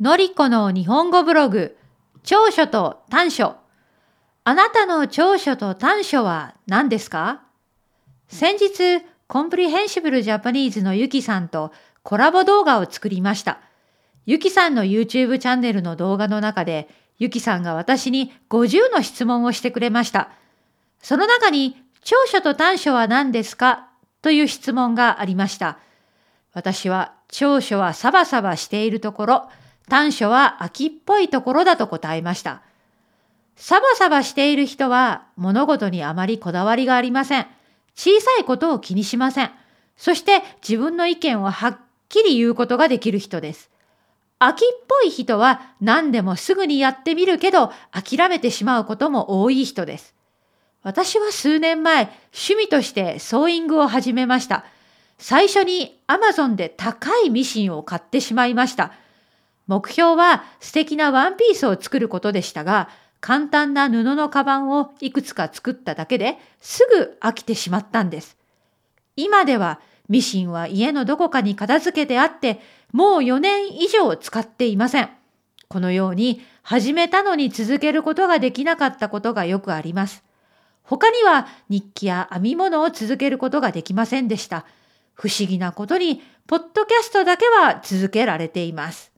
のりこの日本語ブログ、長所と短所。あなたの長所と短所は何ですか？先日、コンプリヘンシブルジャパニーズのゆきさんとコラボ動画を作りました。ゆきさんの YouTube チャンネルの動画の中で、ゆきさんが私に50の質問をしてくれました。その中に、長所と短所は何ですか？という質問がありました。私は長所はサバサバしているところ、短所は秋っぽいところだと答えました。サバサバしている人は物事にあまりこだわりがありません。小さいことを気にしません。そして自分の意見をはっきり言うことができる人です。秋っぽい人は何でもすぐにやってみるけど諦めてしまうことも多い人です。私は数年前趣味としてソーイングを始めました。最初に Amazon で高いミシンを買ってしまいました。目標は素敵なワンピースを作ることでしたが、簡単な布のカバンをいくつか作っただけですぐ飽きてしまったんです。今ではミシンは家のどこかに片付けてあって、もう4年以上使っていません。このように始めたのに続けることができなかったことがよくあります。他には日記や編み物を続けることができませんでした。不思議なことに、ポッドキャストだけは続けられています。